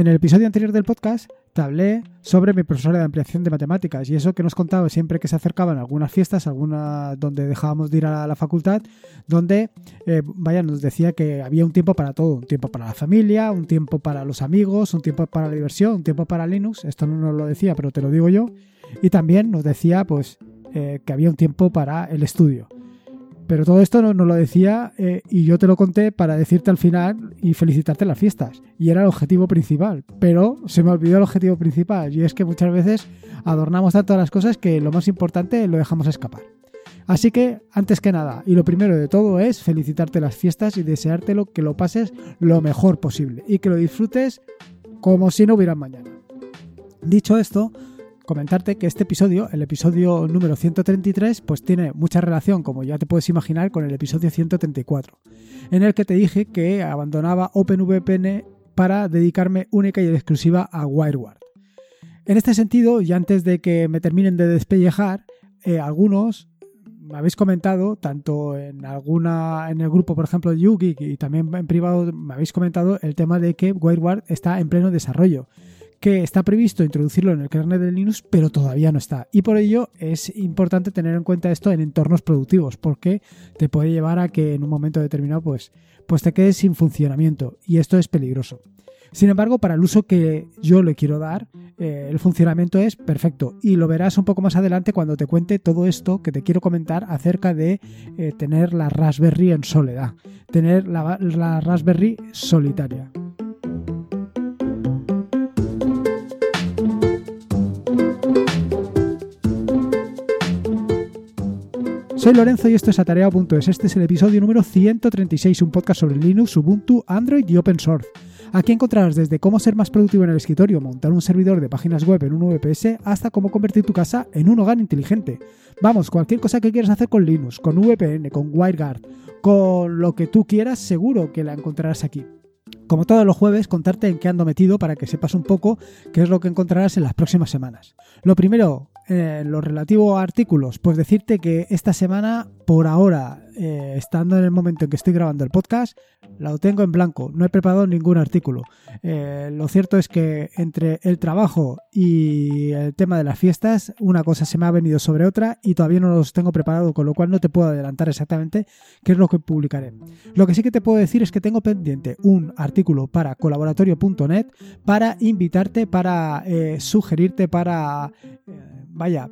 En el episodio anterior del podcast te hablé sobre mi profesora de ampliación de matemáticas y eso que nos contaba siempre que se acercaban algunas fiestas, algunas donde dejábamos de ir a la facultad, donde, eh, vaya, nos decía que había un tiempo para todo, un tiempo para la familia, un tiempo para los amigos, un tiempo para la diversión, un tiempo para Linux, esto no nos lo decía, pero te lo digo yo, y también nos decía pues eh, que había un tiempo para el estudio. Pero todo esto nos no lo decía eh, y yo te lo conté para decirte al final y felicitarte las fiestas. Y era el objetivo principal. Pero se me olvidó el objetivo principal. Y es que muchas veces adornamos tanto las cosas que lo más importante lo dejamos escapar. Así que, antes que nada, y lo primero de todo es felicitarte las fiestas y deseártelo que lo pases lo mejor posible y que lo disfrutes como si no hubiera mañana. Dicho esto, comentarte que este episodio, el episodio número 133, pues tiene mucha relación, como ya te puedes imaginar, con el episodio 134, en el que te dije que abandonaba OpenVPN para dedicarme única y exclusiva a WireGuard. En este sentido, y antes de que me terminen de despellejar, eh, algunos me habéis comentado, tanto en alguna en el grupo, por ejemplo, de YouGeek y también en privado, me habéis comentado el tema de que WireGuard está en pleno desarrollo que está previsto introducirlo en el kernel de Linux, pero todavía no está. Y por ello es importante tener en cuenta esto en entornos productivos, porque te puede llevar a que en un momento determinado pues, pues te quedes sin funcionamiento. Y esto es peligroso. Sin embargo, para el uso que yo le quiero dar, eh, el funcionamiento es perfecto. Y lo verás un poco más adelante cuando te cuente todo esto que te quiero comentar acerca de eh, tener la Raspberry en soledad, tener la Raspberry solitaria. Soy Lorenzo y esto es Atareado.es. Este es el episodio número 136, un podcast sobre Linux, Ubuntu, Android y Open Source. Aquí encontrarás desde cómo ser más productivo en el escritorio, montar un servidor de páginas web en un VPS, hasta cómo convertir tu casa en un hogar inteligente. Vamos, cualquier cosa que quieras hacer con Linux, con VPN, con WireGuard, con lo que tú quieras, seguro que la encontrarás aquí. Como todos los jueves, contarte en qué ando metido para que sepas un poco qué es lo que encontrarás en las próximas semanas. Lo primero, eh, lo relativo a artículos, pues decirte que esta semana, por ahora, eh, estando en el momento en que estoy grabando el podcast, lo tengo en blanco, no he preparado ningún artículo. Eh, lo cierto es que entre el trabajo y el tema de las fiestas, una cosa se me ha venido sobre otra y todavía no los tengo preparado, con lo cual no te puedo adelantar exactamente qué es lo que publicaré. Lo que sí que te puedo decir es que tengo pendiente un artículo para colaboratorio.net para invitarte, para sugerirte, para vaya,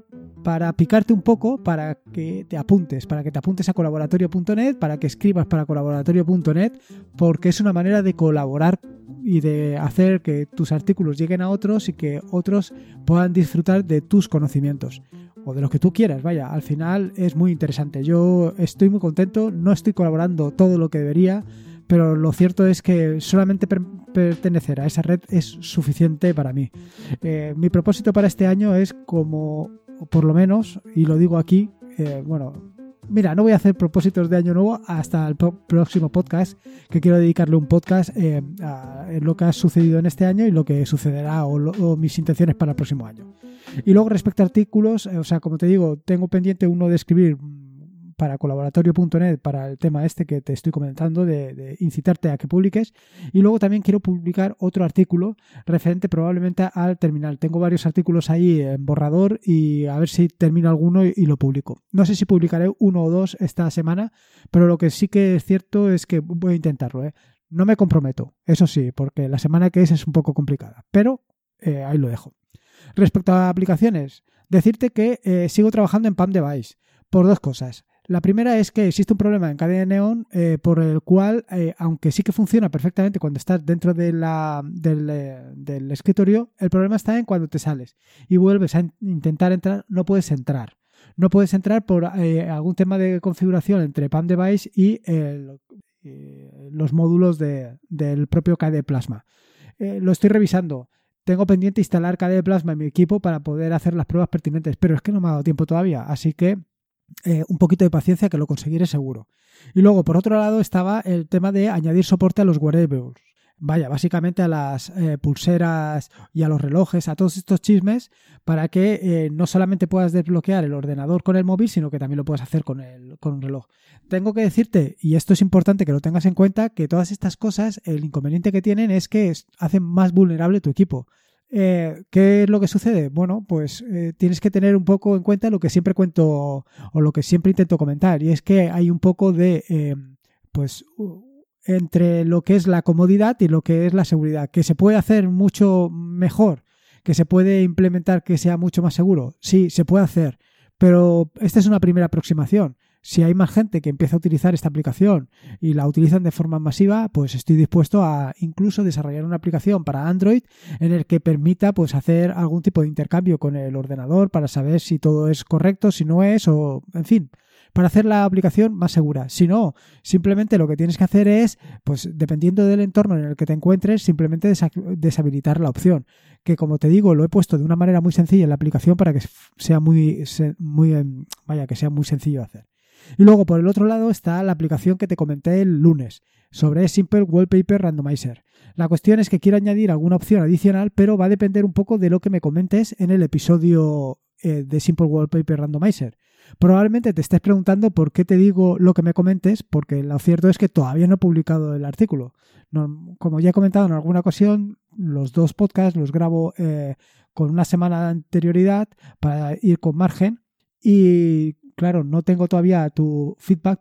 para picarte un poco, para que te apuntes, para que te apuntes a colaboratorio.net, para que escribas para colaboratorio.net, porque es una manera de colaborar y de hacer que tus artículos lleguen a otros y que otros puedan disfrutar de tus conocimientos o de lo que tú quieras, vaya, al final es muy interesante. Yo estoy muy contento, no estoy colaborando todo lo que debería, pero lo cierto es que solamente pertenecer a esa red es suficiente para mí. Eh, mi propósito para este año es como, por lo menos, y lo digo aquí, eh, bueno, mira, no voy a hacer propósitos de año nuevo hasta el próximo podcast, que quiero dedicarle un podcast eh, a lo que ha sucedido en este año y lo que sucederá o, mis intenciones para el próximo año. Y luego respecto a artículos, o sea, como te digo, tengo pendiente uno de escribir para colaboratorio.net para el tema este que te estoy comentando de, incitarte a que publiques y luego también quiero publicar otro artículo referente probablemente al terminal tengo varios artículos ahí en borrador y a ver si termino alguno y, lo publico no sé si publicaré uno o dos esta semana pero lo que sí que es cierto es que voy a intentarlo ¿eh? no me comprometo eso sí porque la semana que es es un poco complicada pero eh, ahí lo dejo respecto a aplicaciones decirte que eh, sigo trabajando en PAM Device por dos cosas. La primera es que existe un problema en cadena neón eh, por el cual, eh, aunque sí que funciona perfectamente cuando estás dentro de del, eh, del, escritorio, el problema está en cuando te sales y vuelves a intentar entrar, no puedes entrar. No puedes entrar por algún tema de configuración entre PAM Device y los módulos de, del propio KDE Plasma. lo estoy revisando. Tengo pendiente instalar KDE Plasma en mi equipo para poder hacer las pruebas pertinentes, pero es que no me ha dado tiempo todavía, así que eh, un poquito de paciencia que lo conseguiré seguro. Y luego, por otro lado, estaba el tema de añadir soporte a los wearables. vaya, básicamente a las eh, pulseras y a los relojes, a todos estos chismes, para que eh, no solamente puedas desbloquear el ordenador con el móvil, sino que también lo puedas hacer con, el, con un reloj. Tengo que decirte, y esto es importante que lo tengas en cuenta, que todas estas cosas, el inconveniente que tienen es que hacen más vulnerable tu equipo. Eh, ¿Qué es lo que sucede? Bueno, pues tienes que tener un poco en cuenta lo que siempre cuento o lo que siempre intento comentar, y es que hay un poco de, pues, entre lo que es la comodidad y lo que es la seguridad. Que se puede hacer mucho mejor, que se puede implementar que sea mucho más seguro. Sí, se puede hacer, pero esta es una primera aproximación. Si hay más gente que empieza a utilizar esta aplicación y la utilizan de forma masiva, pues estoy dispuesto a incluso desarrollar una aplicación para Android en el que permita pues hacer algún tipo de intercambio con el ordenador para saber si todo es correcto, si no es o en fin, para hacer la aplicación más segura. Si no, simplemente lo que tienes que hacer es, pues dependiendo del entorno en el que te encuentres, simplemente deshabilitar la opción. Que como te digo, lo he puesto de una manera muy sencilla en la aplicación para que sea muy, muy vaya, que sea muy sencillo de hacer. Y luego por el otro lado está la aplicación que te comenté el lunes sobre Simple Wallpaper Randomizer. La cuestión es que quiero añadir alguna opción adicional, pero va a depender un poco de lo que me comentes en el episodio eh, de Simple Wallpaper Randomizer. Probablemente te estés preguntando por qué te digo lo que me comentes, porque lo cierto es que todavía no he publicado el artículo. como ya he comentado en alguna ocasión, los dos podcasts los grabo eh, con una semana de anterioridad para ir con margen y claro, no tengo todavía tu feedback,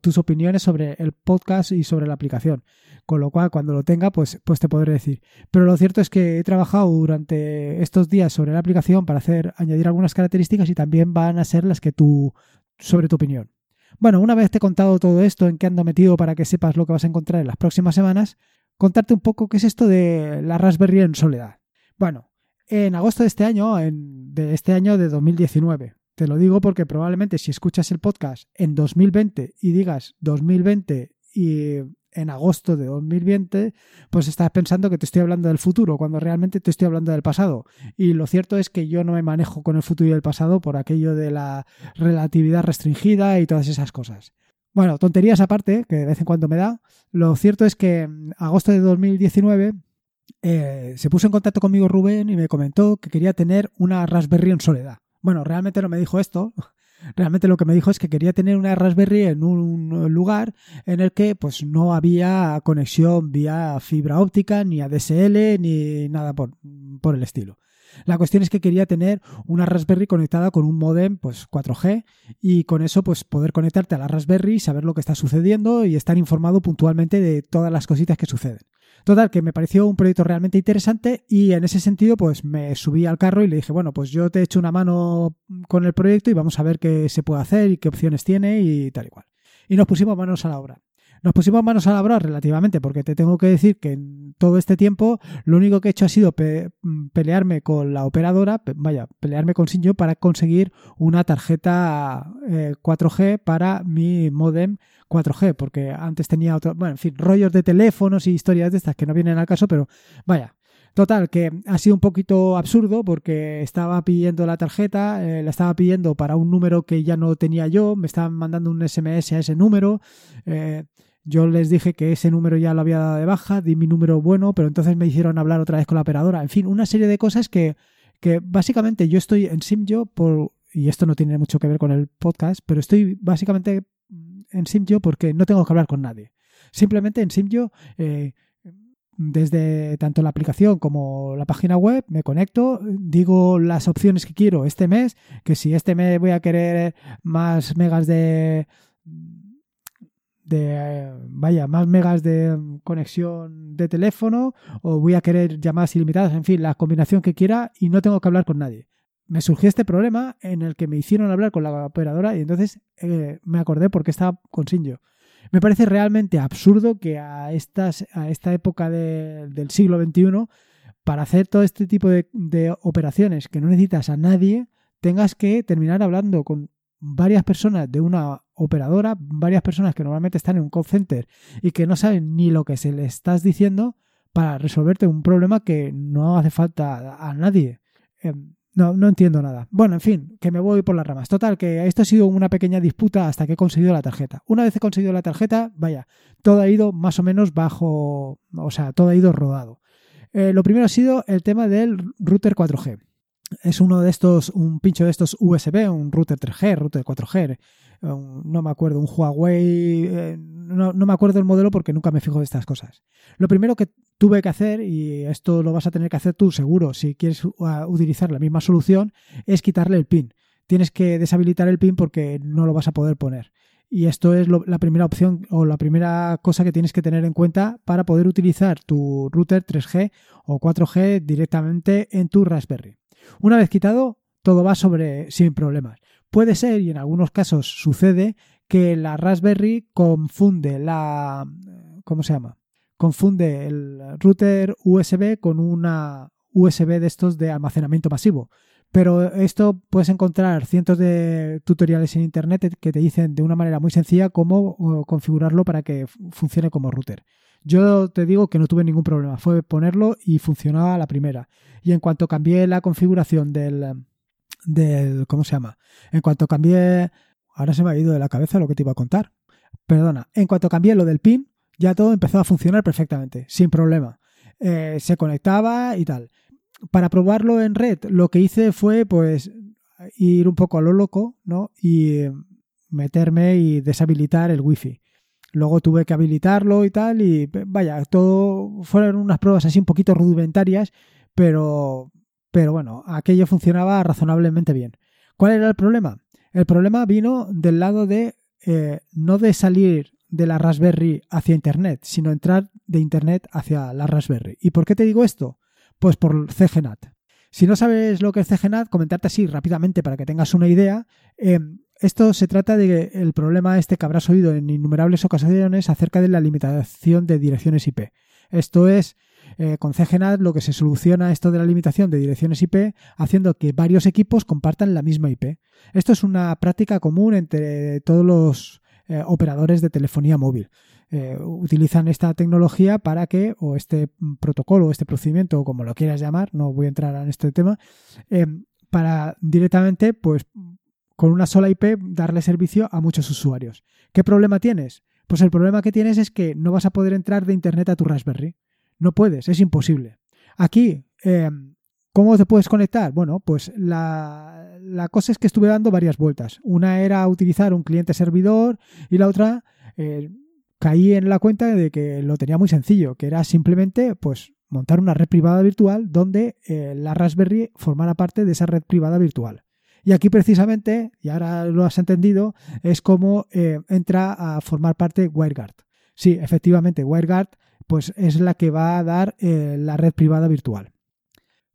tus opiniones sobre el podcast y sobre la aplicación. Con lo cual, cuando lo tenga, pues, pues te podré decir. Pero lo cierto es que he trabajado durante estos días sobre la aplicación para hacer, añadir algunas características y también van a ser las que tú, sobre tu opinión. Bueno, una vez te he contado todo esto, en qué ando metido para que sepas lo que vas a encontrar en las próximas semanas, contarte un poco qué es esto de la Raspberry en soledad. Bueno, en agosto de este año, en, de este año de 2019, te lo digo porque probablemente si escuchas el podcast en 2020 y digas 2020 y en agosto de 2020, pues estás pensando que te estoy hablando del futuro, cuando realmente te estoy hablando del pasado. Y lo cierto es que yo no me manejo con el futuro y el pasado por aquello de la relatividad restringida y todas esas cosas. Bueno, tonterías aparte, que de vez en cuando me da, lo cierto es que en agosto de 2019 eh, se puso en contacto conmigo Rubén y me comentó que quería tener una Raspberry en soledad. Bueno, realmente no me dijo esto. Realmente lo que me dijo es que quería tener una Raspberry en un lugar en el que pues no había conexión vía fibra óptica, ni ADSL, ni nada por, por el estilo. La cuestión es que quería tener una Raspberry conectada con un modem pues 4G y con eso pues poder conectarte a la Raspberry, saber lo que está sucediendo y estar informado puntualmente de todas las cositas que suceden. Total, que me pareció un proyecto realmente interesante y en ese sentido pues me subí al carro y le dije, bueno, pues yo te echo una mano con el proyecto y vamos a ver qué se puede hacer y qué opciones tiene y tal y cual. Y nos pusimos manos a la obra. Nos pusimos manos a la obra relativamente, porque te tengo que decir que en todo este tiempo lo único que he hecho ha sido pelearme con la operadora, vaya, pelearme con Sinjo para conseguir una tarjeta 4G eh, para mi modem 4G, porque antes tenía otro, bueno, en fin, rollos de teléfonos y historias de estas que no vienen al caso, pero vaya, Total, que ha sido un poquito absurdo porque estaba pidiendo la tarjeta, eh, la estaba pidiendo para un número que ya no tenía yo, me estaban mandando un SMS a ese número. Eh, yo les dije que ese número ya lo había dado de baja, di mi número bueno, pero entonces me hicieron hablar otra vez con la operadora. En fin, una serie de cosas que, que básicamente yo estoy en Simyo por, y esto no tiene mucho que ver con el podcast, pero estoy básicamente en Simyo porque no tengo que hablar con nadie. Simplemente en Simyo, eh, desde tanto la aplicación como la página web, me conecto, digo las opciones que quiero este mes, que si este mes voy a querer más megas de de, vaya, más megas de conexión de teléfono o voy a querer llamadas ilimitadas, en fin, la combinación que quiera y no tengo que hablar con nadie. Me surgió este problema en el que me hicieron hablar con la operadora y entonces eh, me acordé porque estaba con Sinjo. Me parece realmente absurdo que a, estas, a esta época del siglo XXI, para hacer todo este tipo de, de operaciones que no necesitas a nadie, tengas que terminar hablando con varias personas de una operadora, varias personas que normalmente están en un call center y que no saben ni lo que se le estás diciendo para resolverte un problema que no hace falta a nadie. Em, No, no entiendo nada. Bueno, en fin, que me voy por las ramas. Total, que esto ha sido una pequeña disputa hasta que he conseguido la tarjeta. Una vez he conseguido la tarjeta, vaya, todo ha ido más o menos bajo, o sea, todo ha ido rodado. Eh, lo primero ha sido el tema del router 4G. Es uno de estos, un pincho de estos USB, un router 3G, router 4G, no me acuerdo, un Huawei, eh, no, me acuerdo el modelo porque nunca me fijo de estas cosas. Lo primero que tuve que hacer, y esto lo vas a tener que hacer tú seguro si quieres utilizar la misma solución, es quitarle el pin. Tienes que deshabilitar el pin porque no lo vas a poder poner. Y esto es la primera opción o la primera cosa que tienes que tener en cuenta para poder utilizar tu router 3G o 4G directamente en tu Raspberry. Una vez quitado, todo va sobre sin problemas. Puede ser, y en algunos casos sucede, que la Raspberry confunde la... ¿Cómo se llama? Confunde el router USB con una USB de estos de almacenamiento masivo. Pero esto puedes encontrar cientos de tutoriales en internet que te dicen de una manera muy sencilla cómo configurarlo para que funcione como router. Yo te digo que no tuve ningún problema, fue ponerlo y funcionaba la primera. Y en cuanto cambié la configuración del, del, ¿cómo se llama? En cuanto cambié, ahora se me ha ido de la cabeza lo que te iba a contar. Perdona, en cuanto cambié lo del pin, ya todo empezó a funcionar perfectamente, sin problema. Eh, se conectaba y tal. Para probarlo en red, lo que hice fue, pues, ir un poco a lo loco, ¿no? Y meterme y deshabilitar el wifi. Luego tuve que habilitarlo y tal, y vaya, todo fueron unas pruebas así un poquito rudimentarias, pero pero bueno, aquello funcionaba razonablemente bien. ¿Cuál era el problema? El problema vino del lado de eh, no de salir de la Raspberry hacia Internet, sino entrar de Internet hacia la Raspberry. ¿Y por qué te digo esto? Pues por CGNAT. Si no sabes lo que es CGNAT, comentarte así rápidamente para que tengas una idea. Em, esto se trata de el problema este que habrás oído en innumerables ocasiones acerca de la limitación de direcciones IP. Esto es eh, con CGNAT lo que se soluciona esto de la limitación de direcciones IP haciendo que varios equipos compartan la misma IP. Esto es una práctica común entre todos los eh, operadores de telefonía móvil. Eh, utilizan esta tecnología para que, o este protocolo, o este procedimiento, o como lo quieras llamar, no voy a entrar en este tema, para directamente, pues, con una sola IP darle servicio a muchos usuarios. ¿Qué problema tienes? Pues el problema que tienes es que no vas a poder entrar de Internet a tu Raspberry. No puedes, es imposible. Aquí, em, ¿cómo te puedes conectar? Bueno, pues la, cosa es que estuve dando varias vueltas. Una era utilizar un cliente servidor y la otra eh, caí en la cuenta de que lo tenía muy sencillo, que era simplemente pues montar una red privada virtual donde eh, la Raspberry formara parte de esa red privada virtual. Y aquí precisamente, y ahora lo has entendido, es como eh, entra a formar parte WireGuard. Sí, efectivamente, WireGuard pues es la que va a dar eh, la red privada virtual.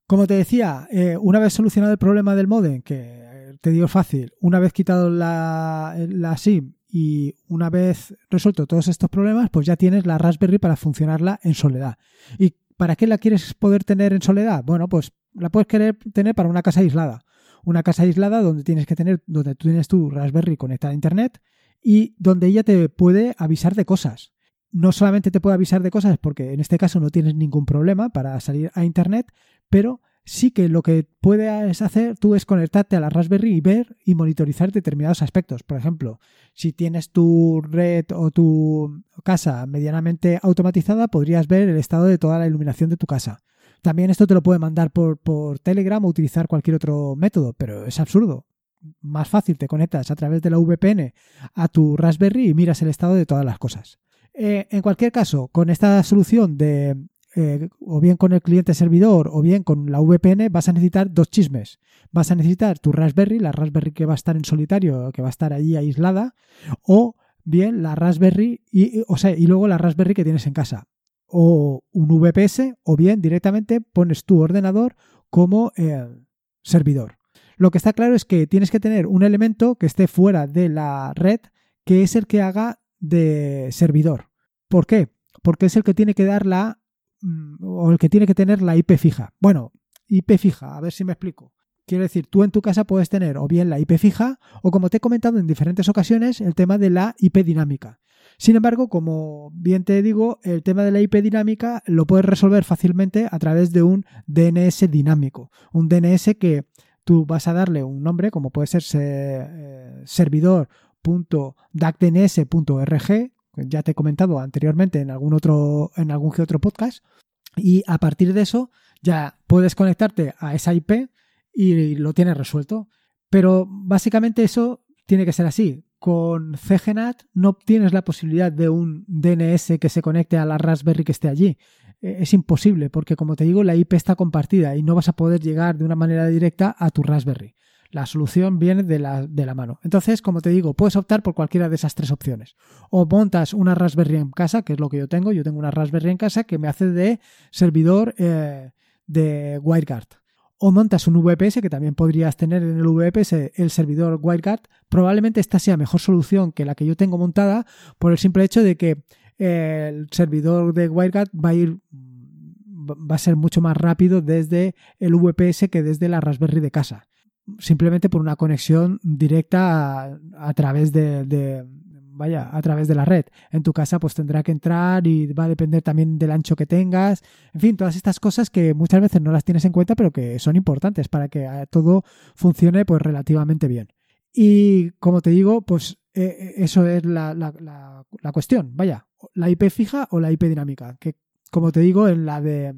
Como te decía, eh, una vez solucionado el problema del modem, que te digo fácil, una vez quitado la, SIM y una vez resuelto todos estos problemas, pues ya tienes la Raspberry para funcionarla en soledad. ¿Y para qué la quieres poder tener en soledad? Bueno, pues la puedes querer tener para una casa aislada. Una casa aislada donde tienes que tener, donde tú tienes tu Raspberry conectada a internet y donde ella te puede avisar de cosas no solamente te puede avisar de cosas porque en este caso no tienes ningún problema para salir a internet, pero sí que lo que puedes hacer tú es conectarte a la Raspberry y ver y monitorizar determinados aspectos. Por ejemplo, si tienes tu red o tu casa medianamente automatizada, podrías ver el estado de toda la iluminación de tu casa. También esto te lo puede mandar por, por Telegram o utilizar cualquier otro método, pero es absurdo. Más fácil, te conectas a través de la VPN a tu Raspberry y miras el estado de todas las cosas. Eh, en cualquier caso, con esta solución de eh, o bien con el cliente servidor o bien con la VPN, vas a necesitar dos chismes. Vas a necesitar tu Raspberry, la Raspberry que va a estar en solitario, que va a estar allí aislada, o bien la Raspberry y, o sea, y luego la Raspberry que tienes en casa. O un VPS, o bien directamente pones tu ordenador como eh, servidor. Lo que está claro es que tienes que tener un elemento que esté fuera de la red, que es el que haga de servidor. ¿Por qué? Porque es el que tiene que dar la mm, o el que tiene que tener la IP fija. Bueno, IP fija, a ver si me explico. Quiero decir, tú en tu casa puedes tener o bien la IP fija o como te he comentado en diferentes ocasiones, el tema de la IP dinámica. Sin embargo, como bien te digo, el tema de la IP dinámica lo puedes resolver fácilmente a través de un DNS dinámico. Un DNS que tú vas a darle un nombre como puede ser eh, servidor.dacdns.org, ya te he comentado anteriormente en algún otro en algún otro podcast y a partir de eso ya puedes conectarte a esa IP y lo tienes resuelto. Pero básicamente eso tiene que ser así. Con CGNAT no obtienes la posibilidad de un DNS que se conecte a la Raspberry que esté allí. E, es imposible porque, como te digo, la IP está compartida y no vas a poder llegar de una manera directa a tu Raspberry. La solución viene de la, de la mano. Entonces, como te digo, puedes optar por cualquiera de esas tres opciones. O montas una Raspberry en casa, que es lo que yo tengo. Yo tengo una Raspberry en casa que me hace de servidor eh, de WireGuard o montas un VPS, que también podrías tener en el VPS el servidor WireGuard, probablemente esta sea mejor solución que la que yo tengo montada por el simple hecho de que eh, el servidor de WireGuard va a ir va a ser mucho más rápido desde el VPS que desde la Raspberry de casa. Simplemente por una conexión directa a, través de, vaya, a través de la red. En tu casa pues tendrá que entrar y va a depender también del ancho que tengas. En fin, todas estas cosas que muchas veces no las tienes en cuenta, pero que son importantes para que eh, todo funcione pues relativamente bien. Y como te digo, pues eh, eh, eso es la, la, cuestión. Vaya, la IP fija o la IP dinámica. Que como te digo, en la de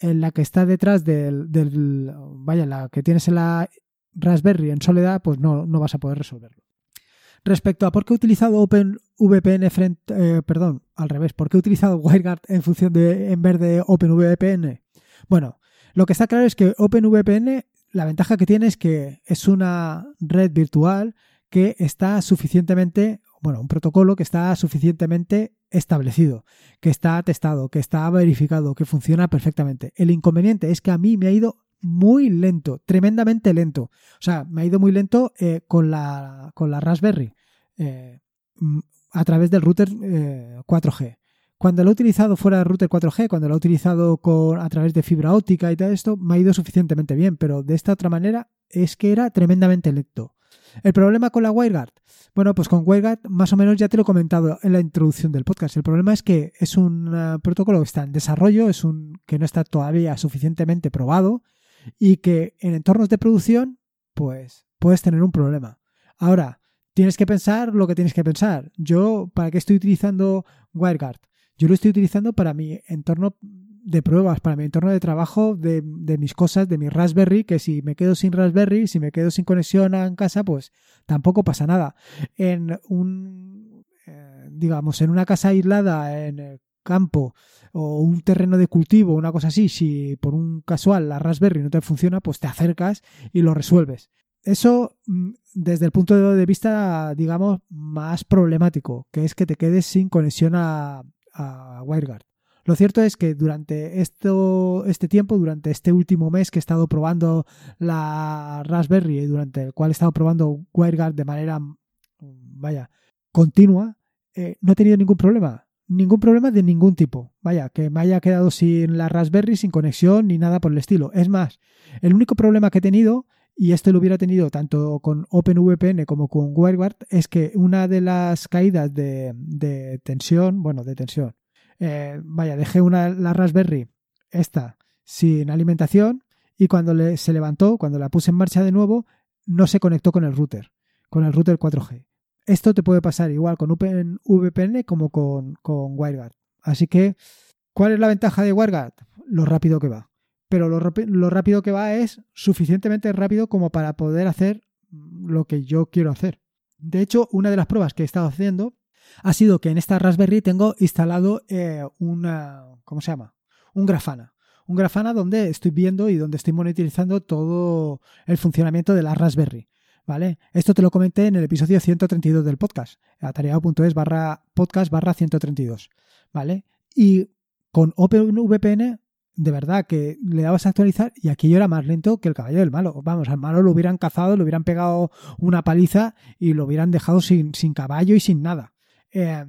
en la que está detrás del, del vaya, la que tienes en la Raspberry en soledad, pues no, no vas a poder resolverlo. Respecto a por qué he utilizado OpenVPN frente, eh, perdón, al revés, por qué he utilizado WireGuard en función de, en vez de OpenVPN. Bueno, lo que está claro es que OpenVPN, la ventaja que tiene es que es una red virtual que está suficientemente, bueno, un protocolo que está suficientemente establecido, que está testado, que está verificado, que funciona perfectamente. El inconveniente es que a mí me ha ido muy lento, tremendamente lento. O sea, me ha ido muy lento eh, con, la, con la Raspberry eh, a través del router 4G. Eh, cuando lo he utilizado fuera del router 4G, cuando lo he utilizado con, a través de fibra óptica y todo esto, me ha ido suficientemente bien, pero de esta otra manera es que era tremendamente lento. El problema con la WireGuard, bueno, pues con WireGuard más o menos ya te lo he comentado en la introducción del podcast. El problema es que es un protocolo que está en desarrollo, es un que no está todavía suficientemente probado y que en entornos de producción, pues puedes tener un problema. Ahora, tienes que pensar lo que tienes que pensar. Yo, ¿para qué estoy utilizando WireGuard? Yo lo estoy utilizando para mi entorno de pruebas, para mi entorno de trabajo, de, mis cosas, de mi Raspberry, que si me quedo sin Raspberry, si me quedo sin conexión en casa, pues tampoco pasa nada. En un, eh, digamos, en una casa aislada, en el campo, o un terreno de cultivo, una cosa así, si por un casual la Raspberry no te funciona, pues te acercas y lo resuelves. Eso mm, desde el punto de vista, digamos, más problemático, que es que te quedes sin conexión a, WireGuard. Lo cierto es que durante esto, este tiempo, durante este último mes que he estado probando la Raspberry y durante el cual he estado probando WireGuard de manera, vaya, continua, eh, no he tenido ningún problema ningún problema de ningún tipo. Vaya, que me haya quedado sin la Raspberry, sin conexión ni nada por el estilo. Es más, el único problema que he tenido, y este lo hubiera tenido tanto con OpenVPN como con WireGuard, es que una de las caídas de, tensión, bueno, de tensión, eh, vaya, dejé una, la Raspberry, esta, sin alimentación, y cuando se levantó, cuando la puse en marcha de nuevo, no se conectó con el router, con el router 4G. Esto te puede pasar igual con OpenVPN como con, con WireGuard. Así que, ¿cuál es la ventaja de WireGuard? Lo rápido que va. Pero lo, rápido que va es suficientemente rápido como para poder hacer lo que yo quiero hacer. De hecho, una de las pruebas que he estado haciendo ha sido que en esta Raspberry tengo instalado eh, una, ¿cómo se llama? Un Grafana. Un Grafana donde estoy viendo y donde estoy monitorizando todo el funcionamiento de la Raspberry. ¿Vale? Esto te lo comenté en el episodio 132 del podcast, atareado.es barra podcast barra 132, ¿vale? Y con OpenVPN, de verdad que le dabas a actualizar y aquello era más lento que el caballo del malo. Vamos, al malo lo hubieran cazado, le hubieran pegado una paliza y lo hubieran dejado sin, sin caballo y sin nada. Eh,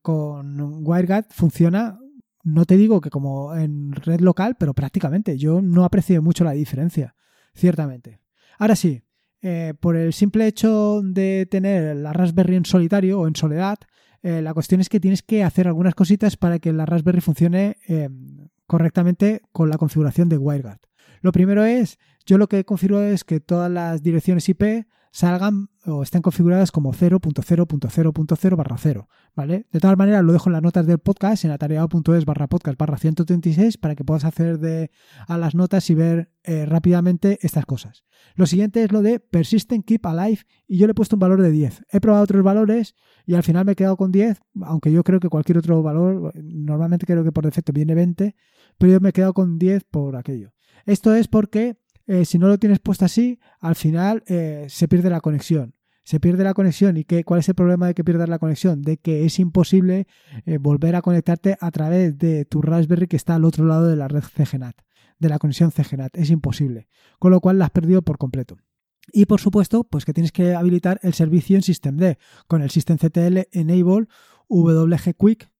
con WireGuard funciona, no te digo que como en red local, pero prácticamente. Yo no aprecio mucho la diferencia, ciertamente. Ahora sí, eh, por el simple hecho de tener la Raspberry en solitario o en soledad, eh, la cuestión es que tienes que hacer algunas cositas para que la Raspberry funcione eh, correctamente con la configuración de WireGuard. Lo primero es, yo lo que configuro es que todas las direcciones IP salgan o estén configuradas como 0.0.0.0 barra 0, ¿vale? De tal manera lo dejo en las notas del podcast en atareado.es barra podcast barra 136 para que puedas acceder de, a las notas y ver eh, rápidamente estas cosas. Lo siguiente es lo de persistent keep alive y yo le he puesto un valor de 10. He probado otros valores y al final me he quedado con 10, aunque yo creo que cualquier otro valor, normalmente creo que por defecto viene 20, pero yo me he quedado con 10 por aquello. Esto es porque eh, si no lo tienes puesto así, al final eh, se pierde la conexión. Se pierde la conexión y qué, cuál es el problema de que pierdas la conexión, de que es imposible eh, volver a conectarte a través de tu Raspberry que está al otro lado de la red CGNAT, de la conexión CGNAT, es imposible, con lo cual la has perdido por completo. Y por supuesto, pues que tienes que habilitar el servicio en systemd con el systemctl enable wg quick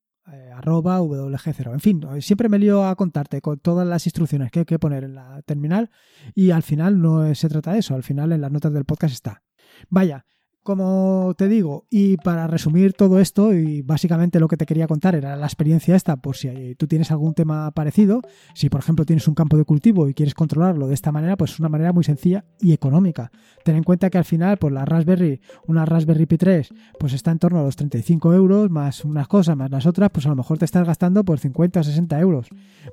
arroba WG0. En fin, siempre me lío a contarte con todas las instrucciones que hay que poner en la terminal y al final no se trata de eso, al final en las notas del podcast está. Vaya, como te digo, y para resumir todo esto, y básicamente lo que te quería contar era la experiencia esta, por si tú tienes algún tema parecido, si por ejemplo tienes un campo de cultivo y quieres controlarlo de esta manera, pues es una manera muy sencilla y económica. Ten en cuenta que al final, pues la Raspberry, una Raspberry Pi 3, pues está en torno a los 35 euros, más unas cosas, más las otras, pues a lo mejor te estás gastando por 50 o 60 euros,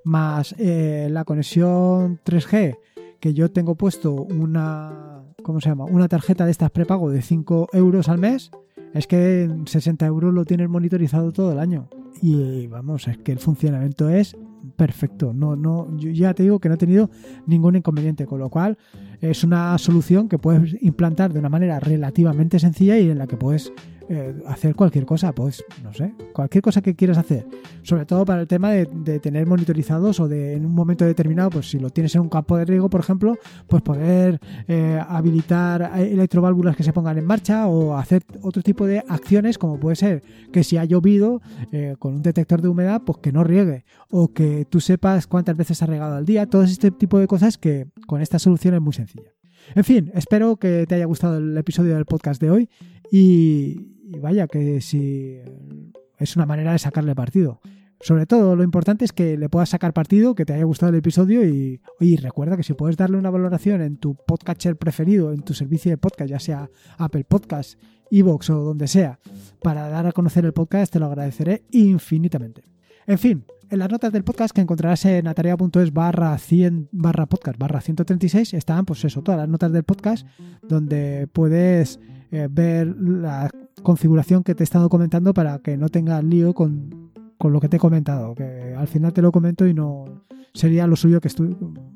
más eh, la conexión 3G, que yo tengo puesto una ¿cómo se llama? Una tarjeta de estas prepago de 5 euros al mes, es que en 60 euros lo tienes monitorizado todo el año. Y vamos, es que el funcionamiento es perfecto. No, no, yo ya te digo que no he tenido ningún inconveniente, con lo cual es una solución que puedes implantar de una manera relativamente sencilla y en la que puedes eh, hacer cualquier cosa, pues no sé, cualquier cosa que quieras hacer. Sobre todo para el tema de, tener monitorizados o de en un momento determinado, pues si lo tienes en un campo de riego, por ejemplo, pues poder eh, habilitar electroválvulas que se pongan en marcha o hacer otro tipo de acciones como puede ser que si ha llovido eh, con un detector de humedad, pues que no riegue o que tú sepas cuántas veces ha regado al día, todo este tipo de cosas que con esta solución es muy sencilla. En fin, espero que te haya gustado el episodio del podcast de hoy y, y vaya que si es una manera de sacarle partido. Sobre todo, lo importante es que le puedas sacar partido, que te haya gustado el episodio y, recuerda que si puedes darle una valoración en tu podcatcher preferido, en tu servicio de podcast, ya sea Apple Podcast, Evox o donde sea, para dar a conocer el podcast, te lo agradeceré infinitamente. En fin, en las notas del podcast que encontrarás en atarea.es barra 100 barra podcast barra 136 están pues eso, todas las notas del podcast donde puedes eh, ver la configuración que te he estado comentando para que no tengas lío con, lo que te he comentado, que al final te lo comento y no sería lo suyo que estoy,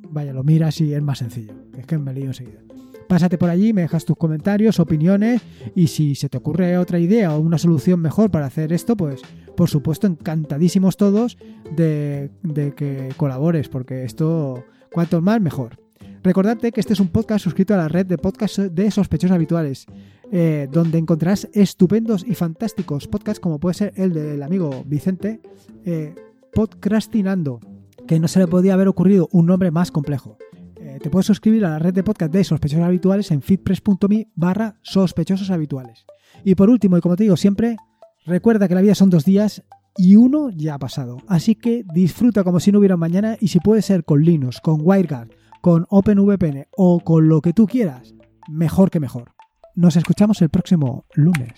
vaya, lo miras y es más sencillo, es que me lío enseguida. Pásate por allí, me dejas tus comentarios, opiniones y si se te ocurre otra idea o una solución mejor para hacer esto, pues por supuesto encantadísimos todos de, de que colabores, porque esto cuanto más mejor. Recordarte que este es un podcast suscrito a la red de podcasts de sospechosos habituales. Eh, donde encontrarás estupendos y fantásticos podcasts como puede ser el del amigo Vicente, eh, Podcastinando, que no se le podía haber ocurrido un nombre más complejo. Eh, te puedes suscribir a la red de podcast de sospechosos habituales en fitpress.me barra sospechosos habituales. Y por último, y como te digo siempre, recuerda que la vida son dos días y uno ya ha pasado. Así que disfruta como si no hubiera mañana y si puede ser con Linux, con WireGuard, con OpenVPN o con lo que tú quieras, mejor que mejor. Nos escuchamos el próximo lunes.